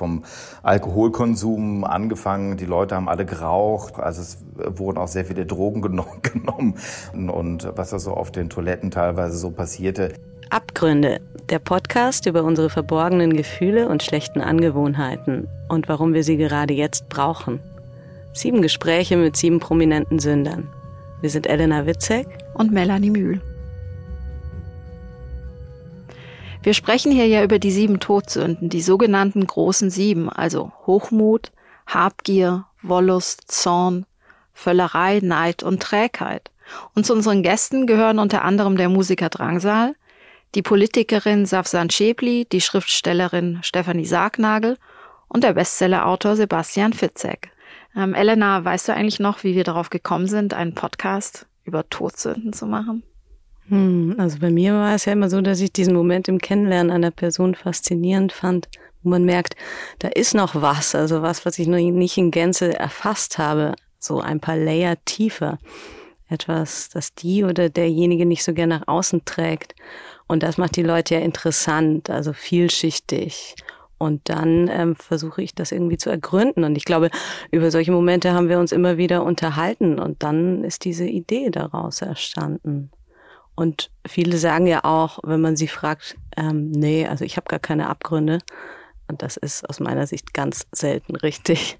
vom Alkoholkonsum angefangen. Die Leute haben alle geraucht. Also es wurden auch sehr viele Drogen genommen. Und was da so auf den Toiletten teilweise so passierte. Abgründe, der Podcast über unsere verborgenen Gefühle und schlechten Angewohnheiten und warum wir sie gerade jetzt brauchen. Sieben Gespräche mit sieben prominenten Sündern. Wir sind Elena Witzek und Melanie Mühl. Wir sprechen hier ja über die sieben Todsünden, die sogenannten großen sieben, also Hochmut, Habgier, Wollust, Zorn, Völlerei, Neid und Trägheit. Und zu unseren Gästen gehören unter anderem der Musiker Drangsal, die Politikerin Safsan Schäbli, die Schriftstellerin Stefanie Sargnagel und der Bestsellerautor Sebastian Fitzek. Ähm, Elena, weißt du eigentlich noch, wie wir darauf gekommen sind, einen Podcast über Todsünden zu machen? Hm, also bei mir war es ja immer so, dass ich diesen Moment im Kennenlernen einer Person faszinierend fand, wo man merkt, da ist noch was, also was, was ich noch nicht in Gänze erfasst habe, so ein paar Layer tiefer. Etwas, das die oder derjenige nicht so gern nach außen trägt. Und das macht die Leute ja interessant, also vielschichtig. Und dann ähm, versuche ich das irgendwie zu ergründen. Und ich glaube, über solche Momente haben wir uns immer wieder unterhalten. Und dann ist diese Idee daraus erstanden. Und viele sagen ja auch, wenn man sie fragt, ähm, nee, also ich habe gar keine Abgründe. Und das ist aus meiner Sicht ganz selten richtig.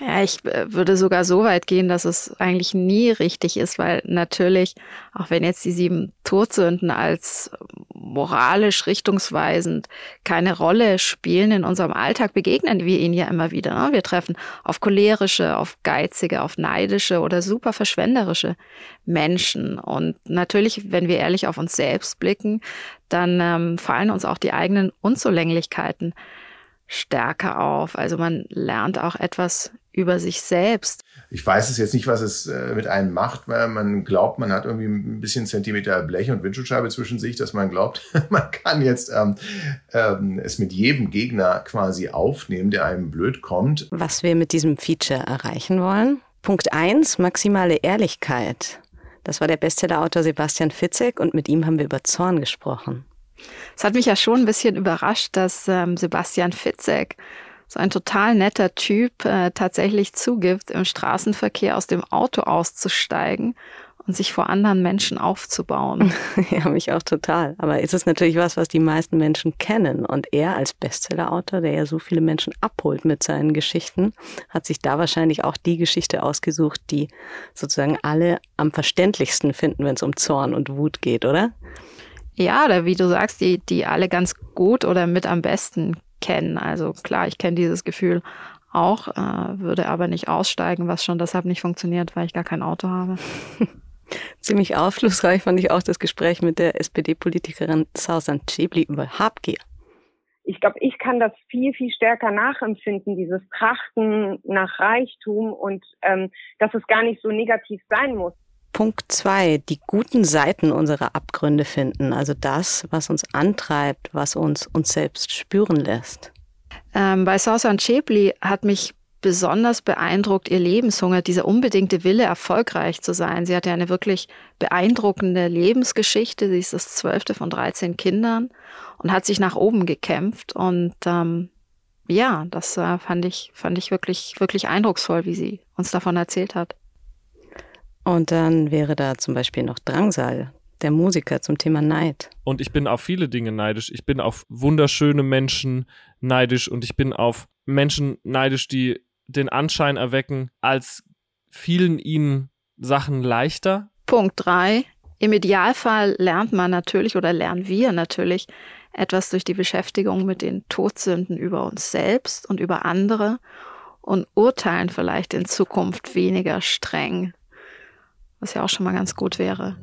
Ja, ich äh, würde sogar so weit gehen, dass es eigentlich nie richtig ist, weil natürlich, auch wenn jetzt die sieben Todsünden als moralisch richtungsweisend keine Rolle spielen in unserem Alltag, begegnen wir ihnen ja immer wieder. Ne? Wir treffen auf cholerische, auf geizige, auf neidische oder super verschwenderische Menschen. Und natürlich, wenn wir ehrlich auf uns selbst blicken, dann ähm, fallen uns auch die eigenen Unzulänglichkeiten stärker auf. Also man lernt auch etwas über sich selbst. Ich weiß es jetzt nicht, was es äh, mit einem macht, weil man glaubt, man hat irgendwie ein bisschen Zentimeter Blech und Windschutzscheibe zwischen sich, dass man glaubt, man kann jetzt ähm, ähm, es mit jedem Gegner quasi aufnehmen, der einem blöd kommt. Was wir mit diesem Feature erreichen wollen? Punkt eins: maximale Ehrlichkeit. Das war der Bestsellerautor Sebastian Fitzek und mit ihm haben wir über Zorn gesprochen. Es hat mich ja schon ein bisschen überrascht, dass ähm, Sebastian Fitzek, so ein total netter Typ, äh, tatsächlich zugibt, im Straßenverkehr aus dem Auto auszusteigen und sich vor anderen Menschen aufzubauen. ja, mich auch total. Aber es ist natürlich was, was die meisten Menschen kennen. Und er als Bestsellerautor, der ja so viele Menschen abholt mit seinen Geschichten, hat sich da wahrscheinlich auch die Geschichte ausgesucht, die sozusagen alle am verständlichsten finden, wenn es um Zorn und Wut geht, oder? Ja, oder wie du sagst, die, die alle ganz gut oder mit am besten kennen. Also klar, ich kenne dieses Gefühl auch, äh, würde aber nicht aussteigen, was schon deshalb nicht funktioniert, weil ich gar kein Auto habe. Ziemlich aufschlussreich fand ich auch das Gespräch mit der SPD-Politikerin Sausan Chebli über Habgier. Ich glaube, ich kann das viel, viel stärker nachempfinden, dieses Trachten nach Reichtum und ähm, dass es gar nicht so negativ sein muss. Punkt zwei, die guten Seiten unserer Abgründe finden, also das, was uns antreibt, was uns uns selbst spüren lässt. Ähm, bei Sausan Chebli hat mich besonders beeindruckt ihr Lebenshunger, dieser unbedingte Wille, erfolgreich zu sein. Sie hatte eine wirklich beeindruckende Lebensgeschichte. Sie ist das zwölfte von 13 Kindern und hat sich nach oben gekämpft. Und ähm, ja, das äh, fand ich, fand ich wirklich, wirklich eindrucksvoll, wie sie uns davon erzählt hat. Und dann wäre da zum Beispiel noch Drangsal, der Musiker zum Thema Neid. Und ich bin auf viele Dinge neidisch. Ich bin auf wunderschöne Menschen neidisch und ich bin auf Menschen neidisch, die den Anschein erwecken, als fielen ihnen Sachen leichter. Punkt drei. Im Idealfall lernt man natürlich oder lernen wir natürlich etwas durch die Beschäftigung mit den Todsünden über uns selbst und über andere und urteilen vielleicht in Zukunft weniger streng was ja auch schon mal ganz gut wäre.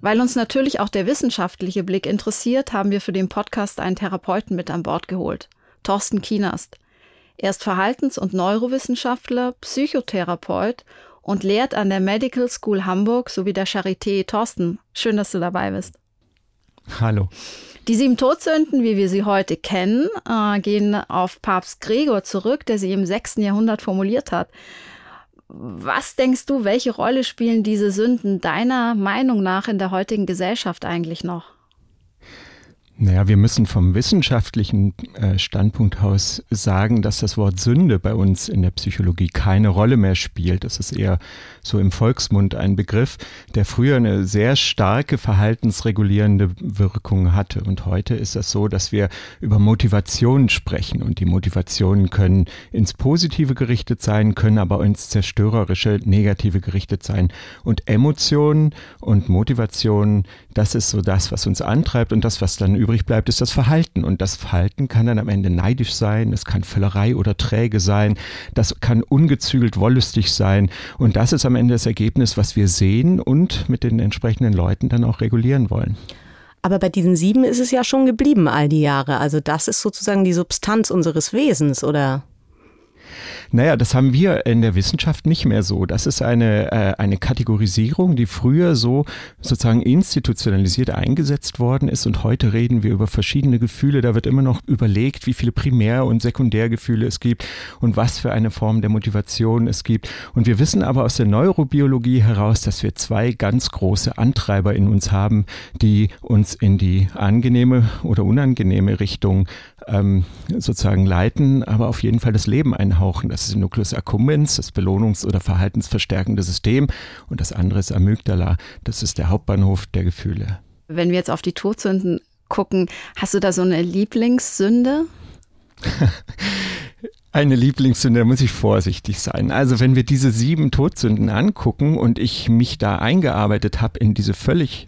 Weil uns natürlich auch der wissenschaftliche Blick interessiert, haben wir für den Podcast einen Therapeuten mit an Bord geholt, Thorsten Kienast. Er ist Verhaltens- und Neurowissenschaftler, Psychotherapeut und lehrt an der Medical School Hamburg sowie der Charité. Thorsten, schön, dass du dabei bist. Hallo. Die sieben Todsünden, wie wir sie heute kennen, äh, gehen auf Papst Gregor zurück, der sie im sechsten Jahrhundert formuliert hat. Was denkst du, welche Rolle spielen diese Sünden deiner Meinung nach in der heutigen Gesellschaft eigentlich noch? Naja, wir müssen vom wissenschaftlichen äh, Standpunkt aus sagen, dass das Wort Sünde bei uns in der Psychologie keine Rolle mehr spielt. Das ist eher so im Volksmund ein Begriff, der früher eine sehr starke verhaltensregulierende Wirkung hatte. Und heute ist das so, dass wir über Motivationen sprechen. Und die Motivationen können ins Positive gerichtet sein, können aber ins zerstörerische, negative gerichtet sein. Und Emotionen und Motivationen, das ist so das, was uns antreibt und das, was dann übrigens übrig bleibt, ist das Verhalten. Und das Verhalten kann dann am Ende neidisch sein, es kann Völlerei oder träge sein, das kann ungezügelt wollüstig sein. Und das ist am Ende das Ergebnis, was wir sehen und mit den entsprechenden Leuten dann auch regulieren wollen. Aber bei diesen sieben ist es ja schon geblieben all die Jahre. Also das ist sozusagen die Substanz unseres Wesens, oder? Naja, das haben wir in der Wissenschaft nicht mehr so. Das ist eine, äh, eine Kategorisierung, die früher so sozusagen institutionalisiert eingesetzt worden ist und heute reden wir über verschiedene Gefühle. Da wird immer noch überlegt, wie viele Primär- und Sekundärgefühle es gibt und was für eine Form der Motivation es gibt. Und wir wissen aber aus der Neurobiologie heraus, dass wir zwei ganz große Antreiber in uns haben, die uns in die angenehme oder unangenehme Richtung ähm, sozusagen leiten, aber auf jeden Fall das Leben einhauchen. Das ist der Nucleus accumbens, das belohnungs- oder verhaltensverstärkende System. Und das andere ist Amygdala, das ist der Hauptbahnhof der Gefühle. Wenn wir jetzt auf die Todsünden gucken, hast du da so eine Lieblingssünde? Eine Lieblingssünde, da muss ich vorsichtig sein. Also wenn wir diese sieben Todsünden angucken und ich mich da eingearbeitet habe in diese völlig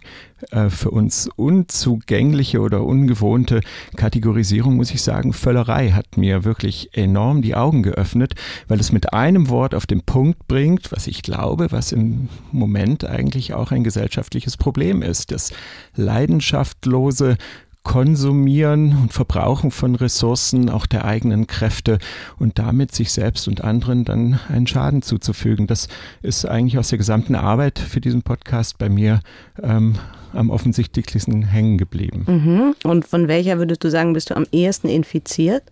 äh, für uns unzugängliche oder ungewohnte Kategorisierung, muss ich sagen, Völlerei hat mir wirklich enorm die Augen geöffnet, weil es mit einem Wort auf den Punkt bringt, was ich glaube, was im Moment eigentlich auch ein gesellschaftliches Problem ist. Das leidenschaftslose Konsumieren und Verbrauchen von Ressourcen, auch der eigenen Kräfte und damit sich selbst und anderen dann einen Schaden zuzufügen. Das ist eigentlich aus der gesamten Arbeit für diesen Podcast bei mir ähm, am offensichtlichsten hängen geblieben. Mhm. Und von welcher würdest du sagen, bist du am ehesten infiziert?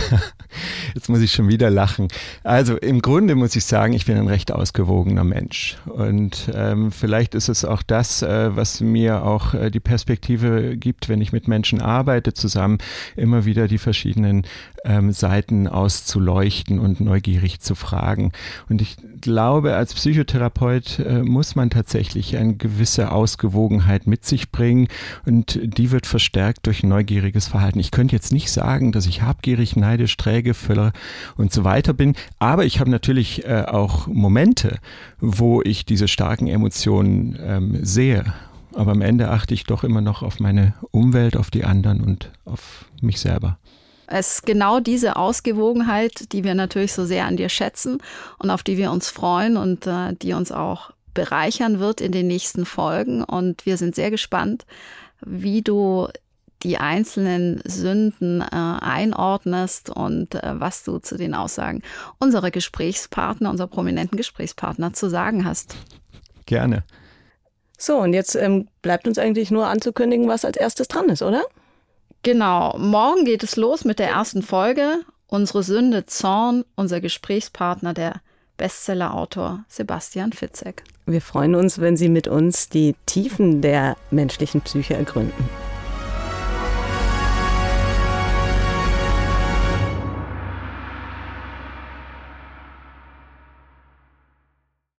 Jetzt muss ich schon wieder lachen. Also im Grunde muss ich sagen, ich bin ein recht ausgewogener Mensch. Und ähm, vielleicht ist es auch das, äh, was mir auch äh, die Perspektive gibt, wenn ich mit Menschen arbeite, zusammen immer wieder die verschiedenen ähm, Seiten auszuleuchten und neugierig zu fragen. Und ich glaube, als Psychotherapeut äh, muss man tatsächlich eine gewisse Ausgewogenheit mit sich bringen und die wird verstärkt durch neugieriges Verhalten. Ich könnte jetzt nicht sagen, dass ich habgierig, neidisch, träge, Füller und so weiter bin, aber ich habe natürlich äh, auch Momente, wo ich diese starken Emotionen ähm, sehe. Aber am Ende achte ich doch immer noch auf meine Umwelt, auf die anderen und auf mich selber. Es ist genau diese Ausgewogenheit, die wir natürlich so sehr an dir schätzen und auf die wir uns freuen und äh, die uns auch bereichern wird in den nächsten Folgen. Und wir sind sehr gespannt, wie du die einzelnen Sünden äh, einordnest und äh, was du zu den Aussagen unserer Gesprächspartner, unserer prominenten Gesprächspartner zu sagen hast. Gerne. So, und jetzt ähm, bleibt uns eigentlich nur anzukündigen, was als erstes dran ist, oder? Genau, morgen geht es los mit der ersten Folge. Unsere Sünde Zorn, unser Gesprächspartner, der Bestsellerautor Sebastian Fitzek. Wir freuen uns, wenn Sie mit uns die Tiefen der menschlichen Psyche ergründen.